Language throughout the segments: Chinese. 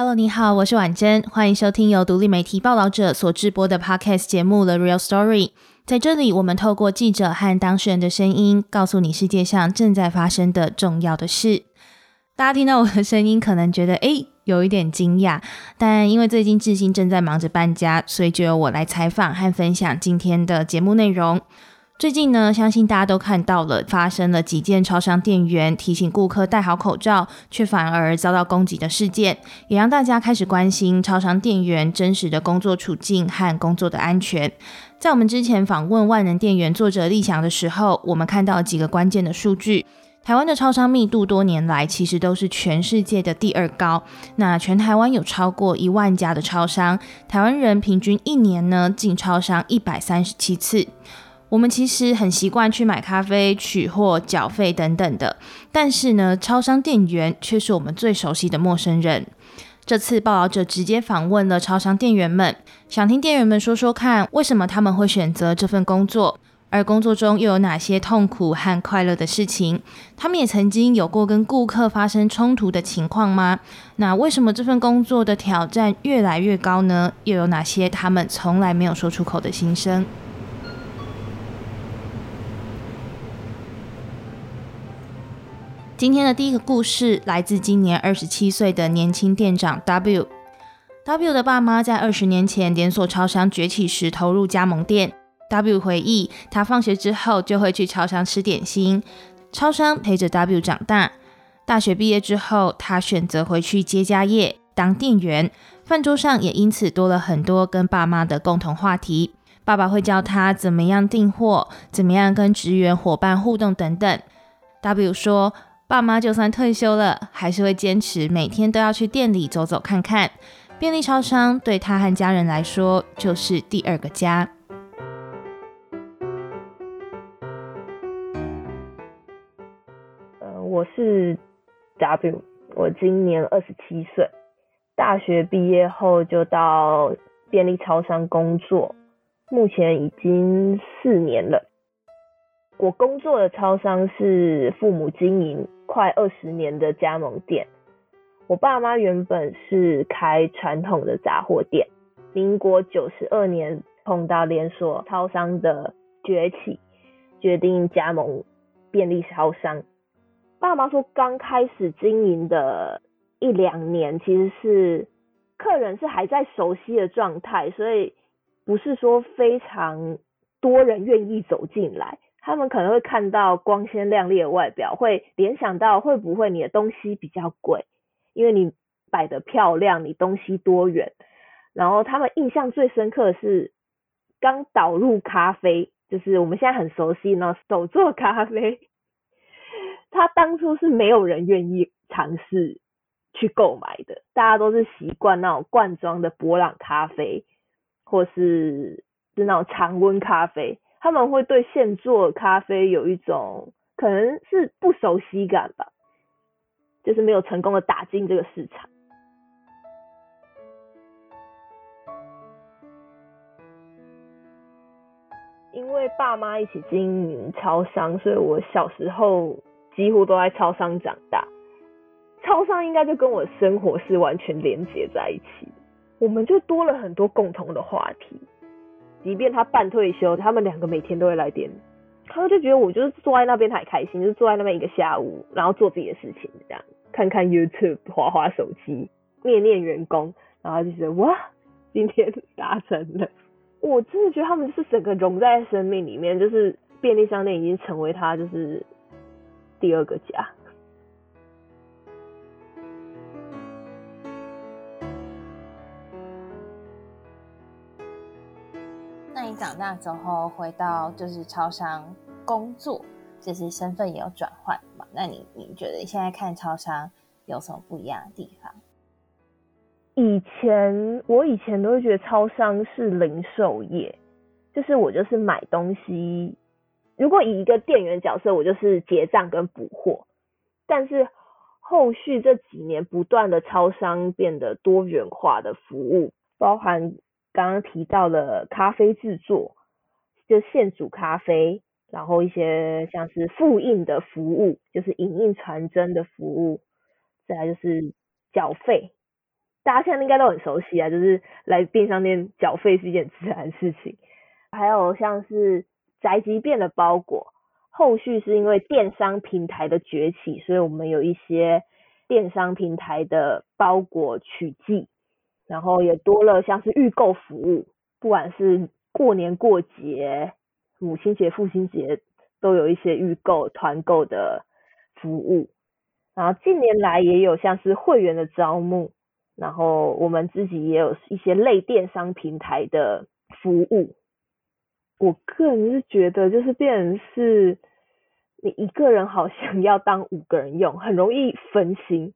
Hello，你好，我是婉珍，欢迎收听由独立媒体报道者所制播的 Podcast 节目《The Real Story》。在这里，我们透过记者和当事人的声音，告诉你世界上正在发生的重要的事。大家听到我的声音，可能觉得诶有一点惊讶，但因为最近志兴正在忙着搬家，所以就由我来采访和分享今天的节目内容。最近呢，相信大家都看到了，发生了几件超商店员提醒顾客戴好口罩，却反而遭到攻击的事件，也让大家开始关心超商店员真实的工作处境和工作的安全。在我们之前访问万能店员作者立翔的时候，我们看到几个关键的数据：台湾的超商密度多年来其实都是全世界的第二高。那全台湾有超过一万家的超商，台湾人平均一年呢进超商一百三十七次。我们其实很习惯去买咖啡、取货、缴费等等的，但是呢，超商店员却是我们最熟悉的陌生人。这次报道者直接访问了超商店员们，想听店员们说说看，为什么他们会选择这份工作，而工作中又有哪些痛苦和快乐的事情？他们也曾经有过跟顾客发生冲突的情况吗？那为什么这份工作的挑战越来越高呢？又有哪些他们从来没有说出口的心声？今天的第一个故事来自今年二十七岁的年轻店长 W。W 的爸妈在二十年前连锁超商崛起时投入加盟店。W 回忆，他放学之后就会去超商吃点心，超商陪着 W 长大。大学毕业之后，他选择回去接家业当店员，饭桌上也因此多了很多跟爸妈的共同话题。爸爸会教他怎么样订货，怎么样跟职员伙伴互动等等。W 说。爸妈就算退休了，还是会坚持每天都要去店里走走看看。便利超商对他和家人来说就是第二个家。呃，我是 W，我今年二十七岁，大学毕业后就到便利超商工作，目前已经四年了。我工作的超商是父母经营。快二十年的加盟店，我爸妈原本是开传统的杂货店。民国九十二年碰到连锁超商的崛起，决定加盟便利超商。爸妈说，刚开始经营的一两年，其实是客人是还在熟悉的状态，所以不是说非常多人愿意走进来。他们可能会看到光鲜亮丽的外表，会联想到会不会你的东西比较贵，因为你摆的漂亮，你东西多元。然后他们印象最深刻的是刚导入咖啡，就是我们现在很熟悉那手做咖啡，他当初是没有人愿意尝试去购买的，大家都是习惯那种罐装的博朗咖啡，或是是那种常温咖啡。他们会对现做咖啡有一种可能是不熟悉感吧，就是没有成功的打进这个市场。因为爸妈一起经营超商，所以我小时候几乎都在超商长大。超商应该就跟我生活是完全连接在一起，我们就多了很多共同的话题。即便他半退休，他们两个每天都会来店，他们就觉得我就是坐在那边，他开心，就是坐在那边一个下午，然后做自己的事情，这样看看 YouTube，划划手机，念念员工，然后就觉得哇，今天达成了。我真的觉得他们是整个融在生命里面，就是便利商店已经成为他就是第二个家。长大之后回到就是超商工作，就是身份也有转换嘛？那你你觉得现在看超商有什么不一样的地方？以前我以前都会觉得超商是零售业，就是我就是买东西。如果以一个店员角色，我就是结账跟补货。但是后续这几年不断的超商变得多元化的服务，包含。刚刚提到了咖啡制作，就现煮咖啡，然后一些像是复印的服务，就是影印传真的服务，再来就是缴费，大家现在应该都很熟悉啊，就是来便商店缴费是一件自然事情。还有像是宅急便的包裹，后续是因为电商平台的崛起，所以我们有一些电商平台的包裹取寄，然后也多了像是预购服务，不管是过年过节、母亲节、父亲节，都有一些预购团购的服务。然后近年来也有像是会员的招募，然后我们自己也有一些类电商平台的服务。我个人是觉得，就是变成是你一个人好像 要当五个人用，很容易分心，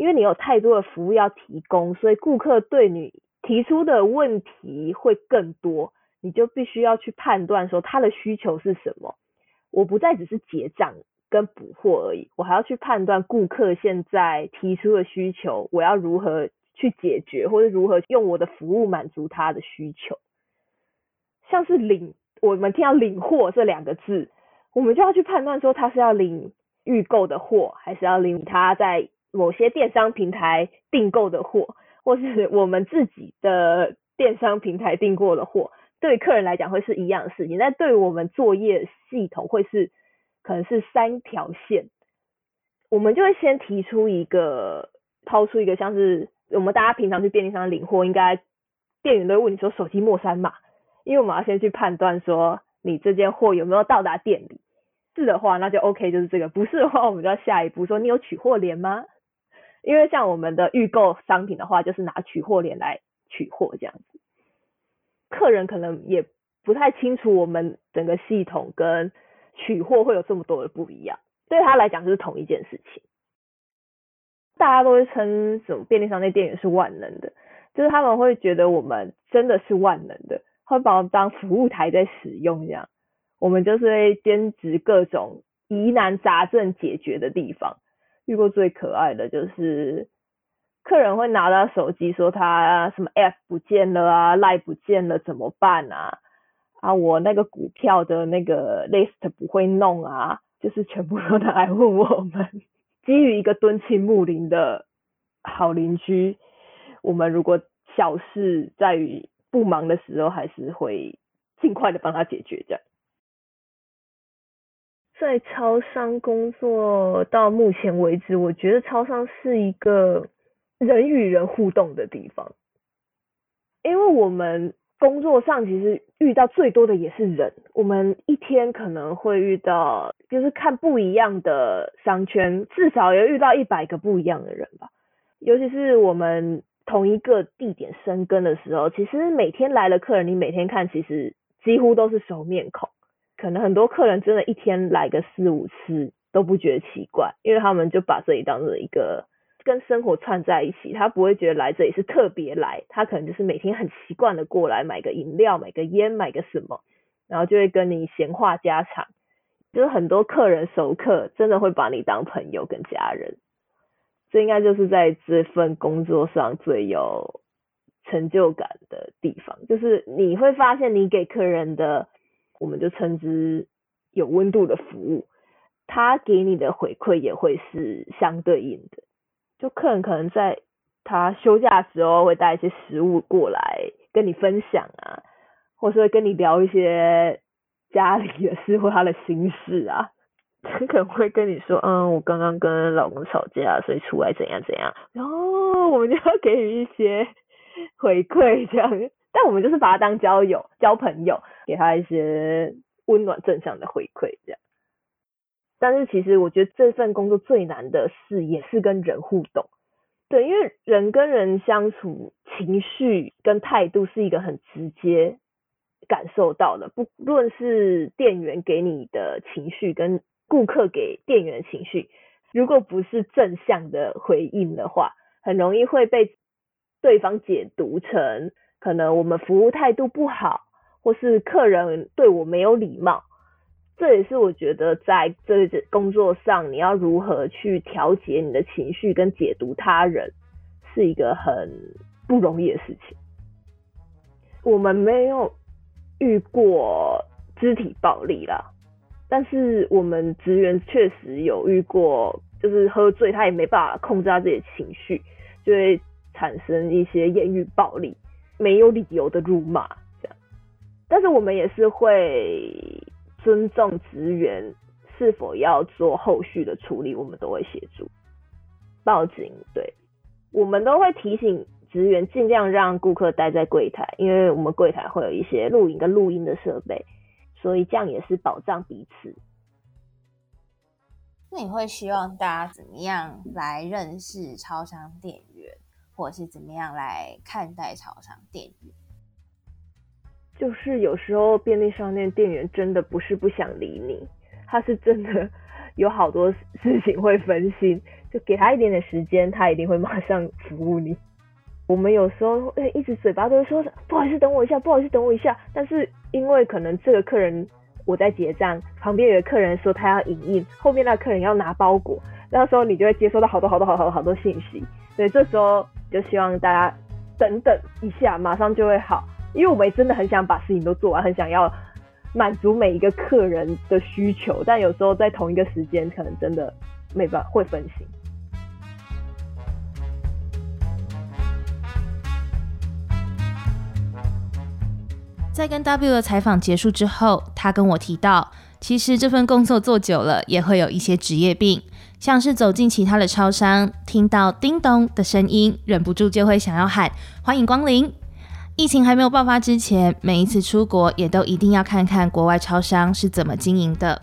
因为你有太多的服务要提供，所以顾客对你提出的问题会更多，你就必须要去判断说他的需求是什么。我不再只是结账跟补货而已，我还要去判断顾客现在提出的需求，我要如何去解决，或者如何用我的服务满足他的需求，像是领。我们听到领货这两个字，我们就要去判断说他是要领预购的货，还是要领他在某些电商平台订购的货，或是我们自己的电商平台订购的货。对客人来讲会是一样的事情，但对我们作业系统会是可能是三条线。我们就会先提出一个，抛出一个像是我们大家平常去便利商店领货，应该店员都会问你说手机末三码。因为我们要先去判断说你这件货有没有到达店里，是的话那就 OK，就是这个；不是的话，我们就要下一步说你有取货联吗？因为像我们的预购商品的话，就是拿取货联来取货这样子。客人可能也不太清楚我们整个系统跟取货会有这么多的不一样，对他来讲就是同一件事情。大家都会称什么便利商店店员是万能的，就是他们会觉得我们真的是万能的。会把我们当服务台在使用，这样我们就是会兼职各种疑难杂症解决的地方。遇过最可爱的就是客人会拿到手机说他什么 App 不见了啊，Line 不见了怎么办啊？啊，我那个股票的那个 list 不会弄啊，就是全部都拿来问我们。基于一个敦亲睦邻的好邻居，我们如果小事在于。不忙的时候，还是会尽快的帮他解决。这样，在超商工作到目前为止，我觉得超商是一个人与人互动的地方，因为我们工作上其实遇到最多的也是人，我们一天可能会遇到，就是看不一样的商圈，至少要遇到一百个不一样的人吧，尤其是我们。同一个地点生根的时候，其实每天来的客人，你每天看，其实几乎都是熟面孔。可能很多客人真的一天来个四五次都不觉得奇怪，因为他们就把这里当做一个跟生活串在一起，他不会觉得来这里是特别来，他可能就是每天很习惯的过来买个饮料、买个烟、买个什么，然后就会跟你闲话家常。就是很多客人熟客真的会把你当朋友跟家人。这应该就是在这份工作上最有成就感的地方，就是你会发现你给客人的，我们就称之有温度的服务，他给你的回馈也会是相对应的。就客人可能在他休假的时候会带一些食物过来跟你分享啊，或是会跟你聊一些家里的事或他的心事啊。很可能会跟你说，嗯，我刚刚跟老公吵架，所以出来怎样怎样，然后我们就要给予一些回馈，这样。但我们就是把他当交友、交朋友，给他一些温暖正向的回馈，这样。但是其实我觉得这份工作最难的事也是跟人互动，对，因为人跟人相处，情绪跟态度是一个很直接感受到的，不论是店员给你的情绪跟。顾客给店员的情绪，如果不是正向的回应的话，很容易会被对方解读成可能我们服务态度不好，或是客人对我没有礼貌。这也是我觉得在这工作上，你要如何去调节你的情绪跟解读他人，是一个很不容易的事情。我们没有遇过肢体暴力啦。但是我们职员确实有遇过，就是喝醉他也没办法控制他自己的情绪，就会产生一些言语暴力，没有理由的辱骂。但是我们也是会尊重职员是否要做后续的处理，我们都会协助报警。对，我们都会提醒职员尽量让顾客待在柜台，因为我们柜台会有一些录影跟录音的设备，所以这样也是保障彼此。那你会希望大家怎么样来认识超商店员，或者是怎么样来看待超商店员？就是有时候便利商店店员真的不是不想理你，他是真的有好多事情会分心，就给他一点点时间，他一定会马上服务你。我们有时候会一直嘴巴都说不好意思等我一下，不好意思等我一下，但是因为可能这个客人。我在结账，旁边有个客人说他要影印，后面那客人要拿包裹，那时候你就会接收到好多好多好多好多信息，所以这时候就希望大家等等一下，马上就会好，因为我们真的很想把事情都做完，很想要满足每一个客人的需求，但有时候在同一个时间，可能真的没办法会分心。在跟 W 的采访结束之后，他跟我提到，其实这份工作做久了也会有一些职业病，像是走进其他的超商，听到叮咚的声音，忍不住就会想要喊欢迎光临。疫情还没有爆发之前，每一次出国也都一定要看看国外超商是怎么经营的。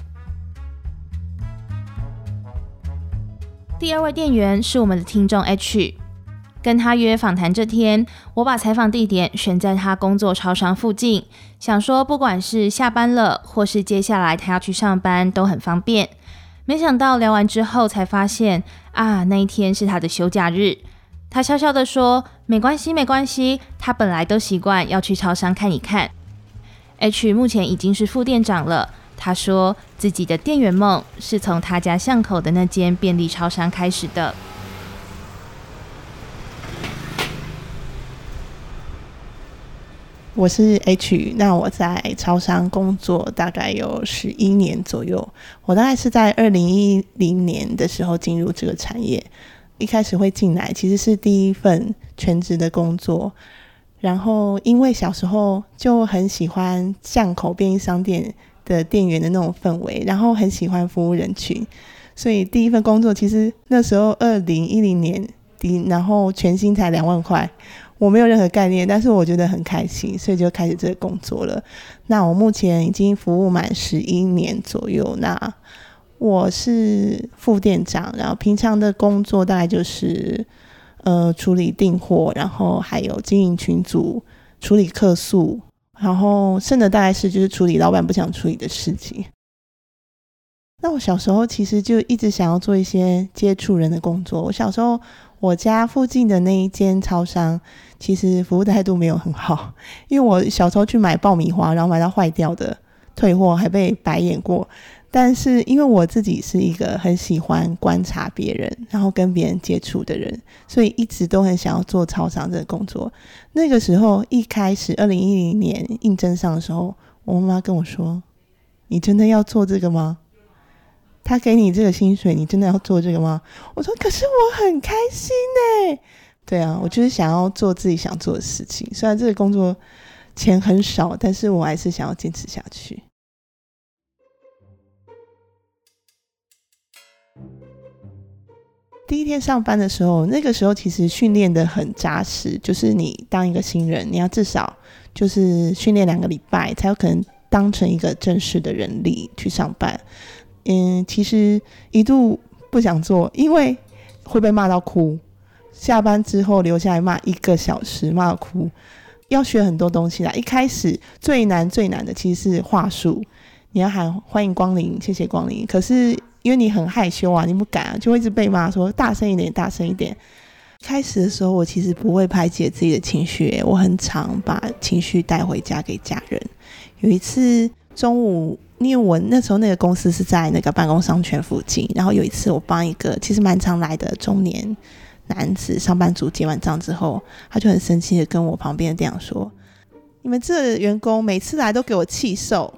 第二位店员是我们的听众 H。跟他约访谈这天，我把采访地点选在他工作超商附近，想说不管是下班了，或是接下来他要去上班都很方便。没想到聊完之后才发现，啊，那一天是他的休假日。他笑笑的说：“没关系，没关系，他本来都习惯要去超商看一看。”H 目前已经是副店长了。他说自己的店员梦是从他家巷口的那间便利超商开始的。我是 H，那我在超商工作大概有十一年左右。我大概是在二零一零年的时候进入这个产业，一开始会进来其实是第一份全职的工作。然后因为小时候就很喜欢巷口便利商店的店员的那种氛围，然后很喜欢服务人群，所以第一份工作其实那时候二零一零年底，然后全薪才两万块。我没有任何概念，但是我觉得很开心，所以就开始这个工作了。那我目前已经服务满十一年左右。那我是副店长，然后平常的工作大概就是呃处理订货，然后还有经营群组、处理客诉，然后剩的大概是就是处理老板不想处理的事情。那我小时候其实就一直想要做一些接触人的工作。我小时候。我家附近的那一间超商，其实服务态度没有很好，因为我小时候去买爆米花，然后买到坏掉的，退货还被白眼过。但是因为我自己是一个很喜欢观察别人，然后跟别人接触的人，所以一直都很想要做超商这个工作。那个时候一开始，二零一零年应征上的时候，我妈妈跟我说：“你真的要做这个吗？”他给你这个薪水，你真的要做这个吗？我说，可是我很开心呢。对啊，我就是想要做自己想做的事情。虽然这个工作钱很少，但是我还是想要坚持下去。第一天上班的时候，那个时候其实训练的很扎实，就是你当一个新人，你要至少就是训练两个礼拜，才有可能当成一个正式的人力去上班。嗯，其实一度不想做，因为会被骂到哭。下班之后留下来骂一个小时，骂到哭。要学很多东西啦。一开始最难最难的其实是话术，你要喊欢迎光临，谢谢光临。可是因为你很害羞啊，你不敢啊，就会一直被骂说大声一点，大声一点。开始的时候我其实不会排解自己的情绪，我很常把情绪带回家给家人。有一次中午。因为我那时候那个公司是在那个办公商圈附近，然后有一次我帮一个其实蛮常来的中年男子上班族结完账之后，他就很生气的跟我旁边的店长说：“你们这员工每次来都给我气受。”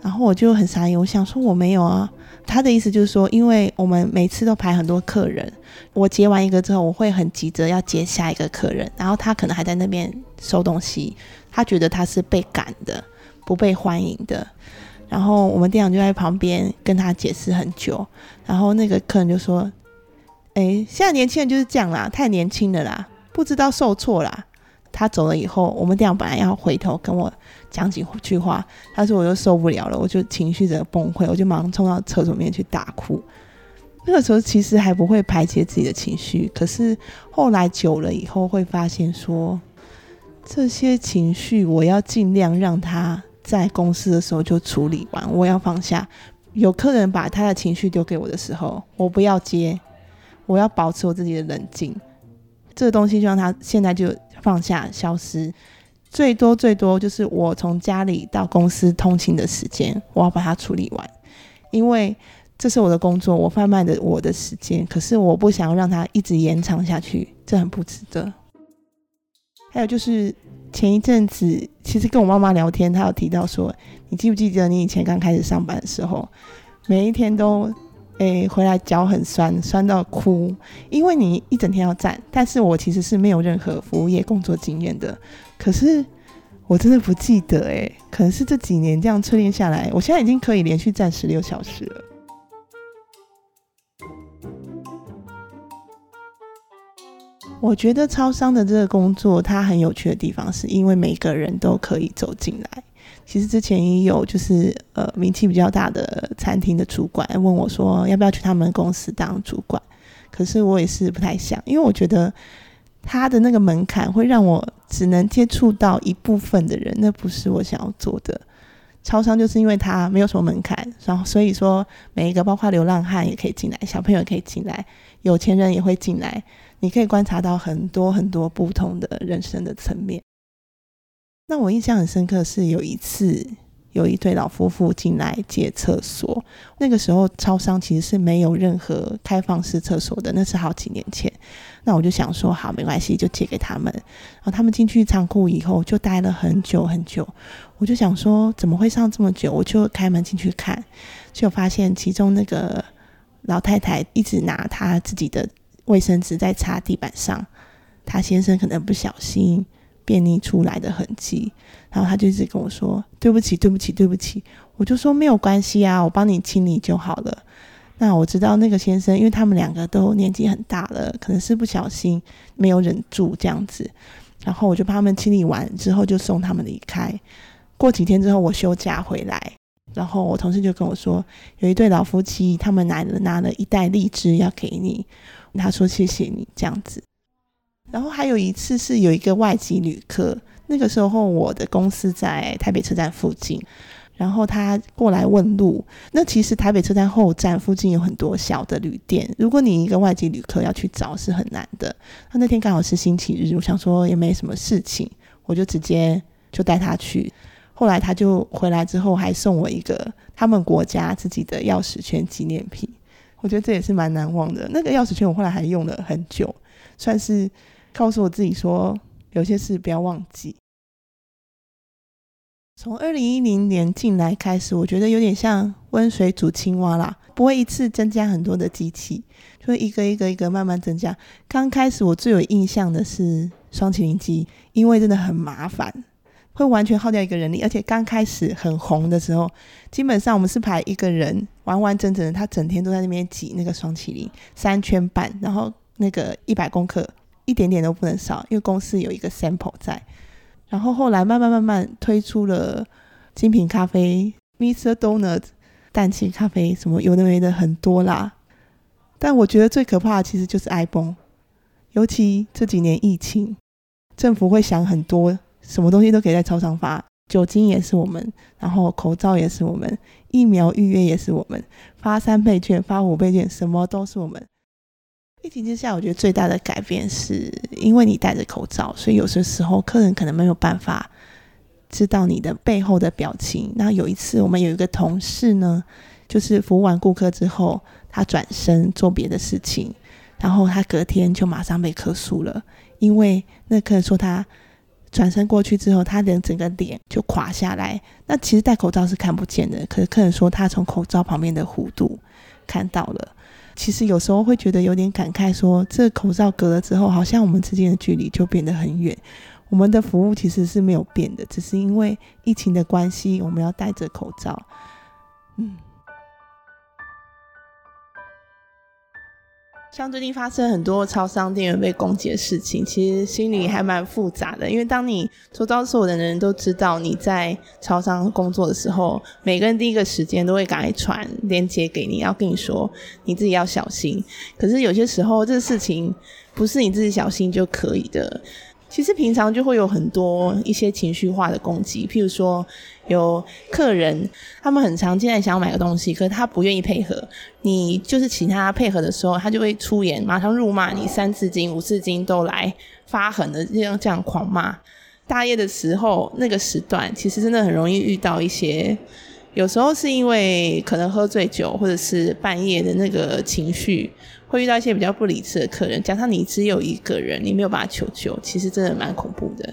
然后我就很傻眼，我想说我没有啊。他的意思就是说，因为我们每次都排很多客人，我接完一个之后，我会很急着要接下一个客人，然后他可能还在那边收东西，他觉得他是被赶的，不被欢迎的。然后我们店长就在旁边跟他解释很久，然后那个客人就说：“哎，现在年轻人就是这样啦，太年轻了啦，不知道受挫啦。”他走了以后，我们店长本来要回头跟我讲几句话，他说我又受不了了，我就情绪的崩溃，我就马上冲到厕所面去大哭。那个时候其实还不会排解自己的情绪，可是后来久了以后会发现说，这些情绪我要尽量让他。在公司的时候就处理完，我要放下。有客人把他的情绪丢给我的时候，我不要接，我要保持我自己的冷静。这个东西就让他现在就放下，消失。最多最多就是我从家里到公司通勤的时间，我要把它处理完，因为这是我的工作，我贩卖的我的时间。可是我不想要让它一直延长下去，这很不值得。还有就是。前一阵子，其实跟我妈妈聊天，她有提到说，你记不记得你以前刚开始上班的时候，每一天都，诶回来脚很酸，酸到哭，因为你一整天要站。但是我其实是没有任何服务业工作经验的，可是我真的不记得，诶，可能是这几年这样淬炼下来，我现在已经可以连续站十六小时了。我觉得超商的这个工作，它很有趣的地方，是因为每个人都可以走进来。其实之前也有，就是呃名气比较大的餐厅的主管问我说，要不要去他们公司当主管？可是我也是不太想，因为我觉得他的那个门槛会让我只能接触到一部分的人，那不是我想要做的。超商就是因为它没有什么门槛，然后所以说每一个包括流浪汉也可以进来，小朋友也可以进来，有钱人也会进来。你可以观察到很多很多不同的人生的层面。那我印象很深刻是有一次有一对老夫妇进来借厕所，那个时候超商其实是没有任何开放式厕所的，那是好几年前。那我就想说好没关系，就借给他们。然后他们进去仓库以后就待了很久很久，我就想说怎么会上这么久？我就开门进去看，就发现其中那个老太太一直拿她自己的。卫生纸在擦地板上，她先生可能不小心便利出来的痕迹，然后他就一直跟我说：“对不起，对不起，对不起。”我就说：“没有关系啊，我帮你清理就好了。”那我知道那个先生，因为他们两个都年纪很大了，可能是不小心没有忍住这样子，然后我就帮他们清理完之后就送他们离开。过几天之后，我休假回来，然后我同事就跟我说：“有一对老夫妻，他们拿了拿了一袋荔枝要给你。”他说：“谢谢你这样子。”然后还有一次是有一个外籍旅客，那个时候我的公司在台北车站附近，然后他过来问路。那其实台北车站后站附近有很多小的旅店，如果你一个外籍旅客要去找是很难的。他那天刚好是星期日，我想说也没什么事情，我就直接就带他去。后来他就回来之后还送我一个他们国家自己的钥匙圈纪念品。我觉得这也是蛮难忘的。那个钥匙圈我后来还用了很久，算是告诉我自己说，有些事不要忘记。从二零一零年进来开始，我觉得有点像温水煮青蛙啦，不会一次增加很多的机器，就会一个一个一个慢慢增加。刚开始我最有印象的是双麒麟机，因为真的很麻烦。会完全耗掉一个人力，而且刚开始很红的时候，基本上我们是排一个人完完整整的，他整天都在那边挤那个双麒麟三圈半，然后那个一百公克一点点都不能少，因为公司有一个 sample 在。然后后来慢慢慢慢推出了精品咖啡，Mr. Donut 氮气咖啡，什么有的没的很多啦。但我觉得最可怕的其实就是 iPhone，尤其这几年疫情，政府会想很多。什么东西都可以在超商发，酒精也是我们，然后口罩也是我们，疫苗预约也是我们，发三倍券、发五倍券，什么都是我们。疫情之下，我觉得最大的改变是因为你戴着口罩，所以有些时候客人可能没有办法知道你的背后的表情。那有一次，我们有一个同事呢，就是服务完顾客之后，他转身做别的事情，然后他隔天就马上被客诉了，因为那客人说他。转身过去之后，他的整个脸就垮下来。那其实戴口罩是看不见的，可是客人说他从口罩旁边的弧度看到了。其实有时候会觉得有点感慨，说这口罩隔了之后，好像我们之间的距离就变得很远。我们的服务其实是没有变的，只是因为疫情的关系，我们要戴着口罩。嗯。像最近发生很多超商店员被攻击的事情，其实心里还蛮复杂的。因为当你周遭所有的人都知道你在超商工作的时候，每个人第一个时间都会赶来传链接给你，要跟你说你自己要小心。可是有些时候，这个事情不是你自己小心就可以的。其实平常就会有很多一些情绪化的攻击，譬如说有客人，他们很常进来想要买个东西，可是他不愿意配合，你就是请他配合的时候，他就会出言，马上辱骂你，三字经、五字经都来发狠的这样这样狂骂。大夜的时候，那个时段其实真的很容易遇到一些。有时候是因为可能喝醉酒，或者是半夜的那个情绪，会遇到一些比较不理智的客人。加上你只有一个人，你没有办法求救，其实真的蛮恐怖的。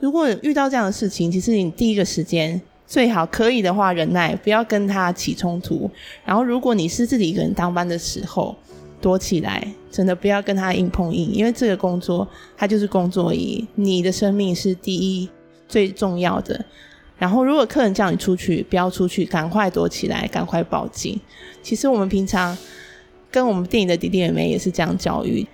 如果遇到这样的事情，其实你第一个时间最好可以的话忍耐，不要跟他起冲突。然后，如果你是自己一个人当班的时候，躲起来，真的不要跟他硬碰硬，因为这个工作它就是工作而已，你的生命是第一最重要的。然后，如果客人叫你出去，不要出去，赶快躲起来，赶快报警。其实我们平常跟我们店里的弟弟妹妹也是这样教育，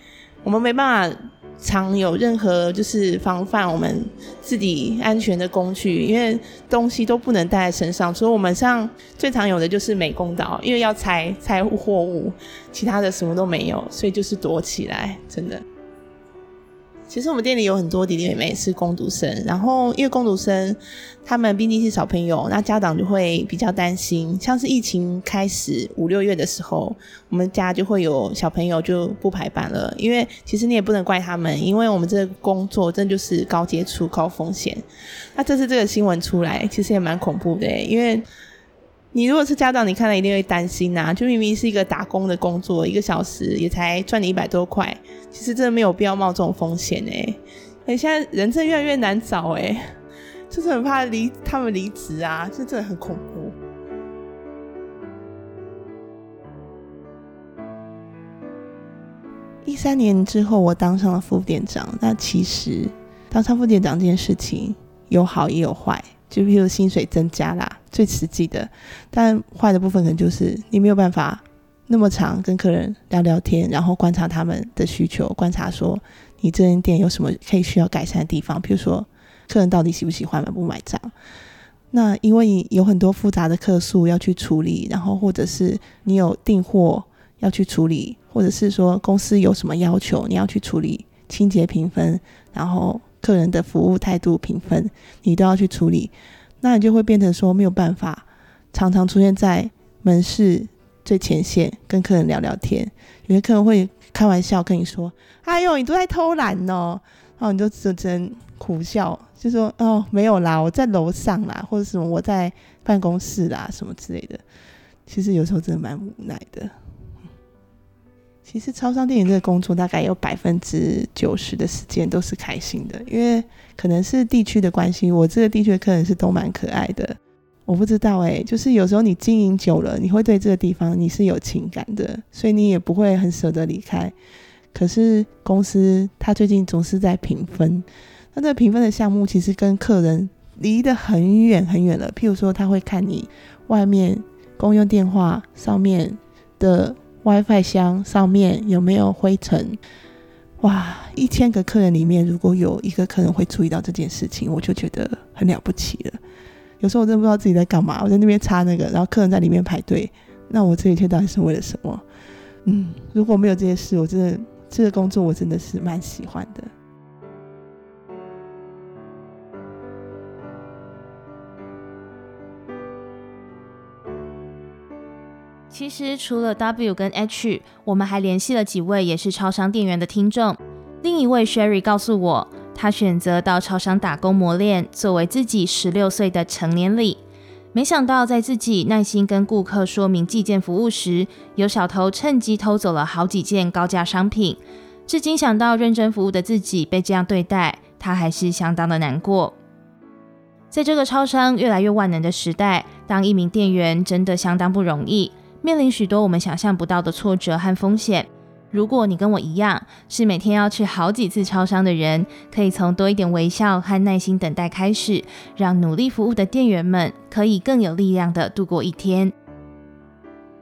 我们没办法常有任何就是防范我们自己安全的工具，因为东西都不能带在身上。所以我们像最常有的就是美工刀，因为要拆拆货物，其他的什么都没有，所以就是躲起来，真的。其实我们店里有很多弟弟妹妹是攻读生，然后因为攻读生他们毕竟是小朋友，那家长就会比较担心。像是疫情开始五六月的时候，我们家就会有小朋友就不排班了。因为其实你也不能怪他们，因为我们这个工作真就是高接触、高风险。那这次这个新闻出来，其实也蛮恐怖的，因为。你如果是家长，你看了一定会担心呐。就明明是一个打工的工作，一个小时也才赚你一百多块，其实真的没有必要冒这种风险哎。哎，现在人真越来越难找哎，就是很怕离他们离职啊，这真的很恐怖。一三年之后，我当上了副店长。那其实当上副店长这件事情有好也有坏。就比如薪水增加啦，最实际的，但坏的部分可能就是你没有办法那么长跟客人聊聊天，然后观察他们的需求，观察说你这间店有什么可以需要改善的地方，比如说客人到底喜不喜欢买不买账。那因为你有很多复杂的客诉要去处理，然后或者是你有订货要去处理，或者是说公司有什么要求你要去处理清洁评分，然后。客人的服务态度评分，你都要去处理，那你就会变成说没有办法，常常出现在门市最前线跟客人聊聊天。有些客人会开玩笑跟你说：“哎呦，你都在偷懒哦。”然后你就只能苦笑，就说：“哦，没有啦，我在楼上啦，或者什么我在办公室啦，什么之类的。”其实有时候真的蛮无奈的。其实超商店员这个工作大概有百分之九十的时间都是开心的，因为可能是地区的关系，我这个地区的客人是都蛮可爱的。我不知道哎，就是有时候你经营久了，你会对这个地方你是有情感的，所以你也不会很舍得离开。可是公司他最近总是在评分，那这个评分的项目其实跟客人离得很远很远了。譬如说，他会看你外面公用电话上面的。WiFi 箱上面有没有灰尘？哇，一千个客人里面，如果有一个客人会注意到这件事情，我就觉得很了不起了。有时候我真的不知道自己在干嘛，我在那边擦那个，然后客人在里面排队，那我这一切到底是为了什么？嗯，如果没有这些事，我真的这个工作我真的是蛮喜欢的。其实除了 W 跟 H，我们还联系了几位也是超商店员的听众。另一位 Sherry 告诉我，他选择到超商打工磨练，作为自己十六岁的成年礼。没想到在自己耐心跟顾客说明寄件服务时，有小偷趁机偷走了好几件高价商品。至今想到认真服务的自己被这样对待，他还是相当的难过。在这个超商越来越万能的时代，当一名店员真的相当不容易。面临许多我们想象不到的挫折和风险。如果你跟我一样是每天要去好几次超商的人，可以从多一点微笑和耐心等待开始，让努力服务的店员们可以更有力量的度过一天。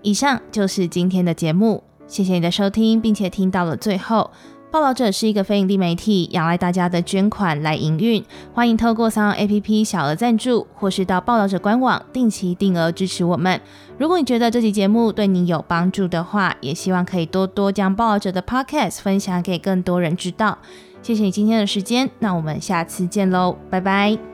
以上就是今天的节目，谢谢你的收听，并且听到了最后。报道者是一个非营利媒体，仰赖大家的捐款来营运。欢迎透过三 A P P 小额赞助，或是到报道者官网定期定额支持我们。如果你觉得这期节目对你有帮助的话，也希望可以多多将报道者的 Podcast 分享给更多人知道。谢谢你今天的时间，那我们下次见喽，拜拜。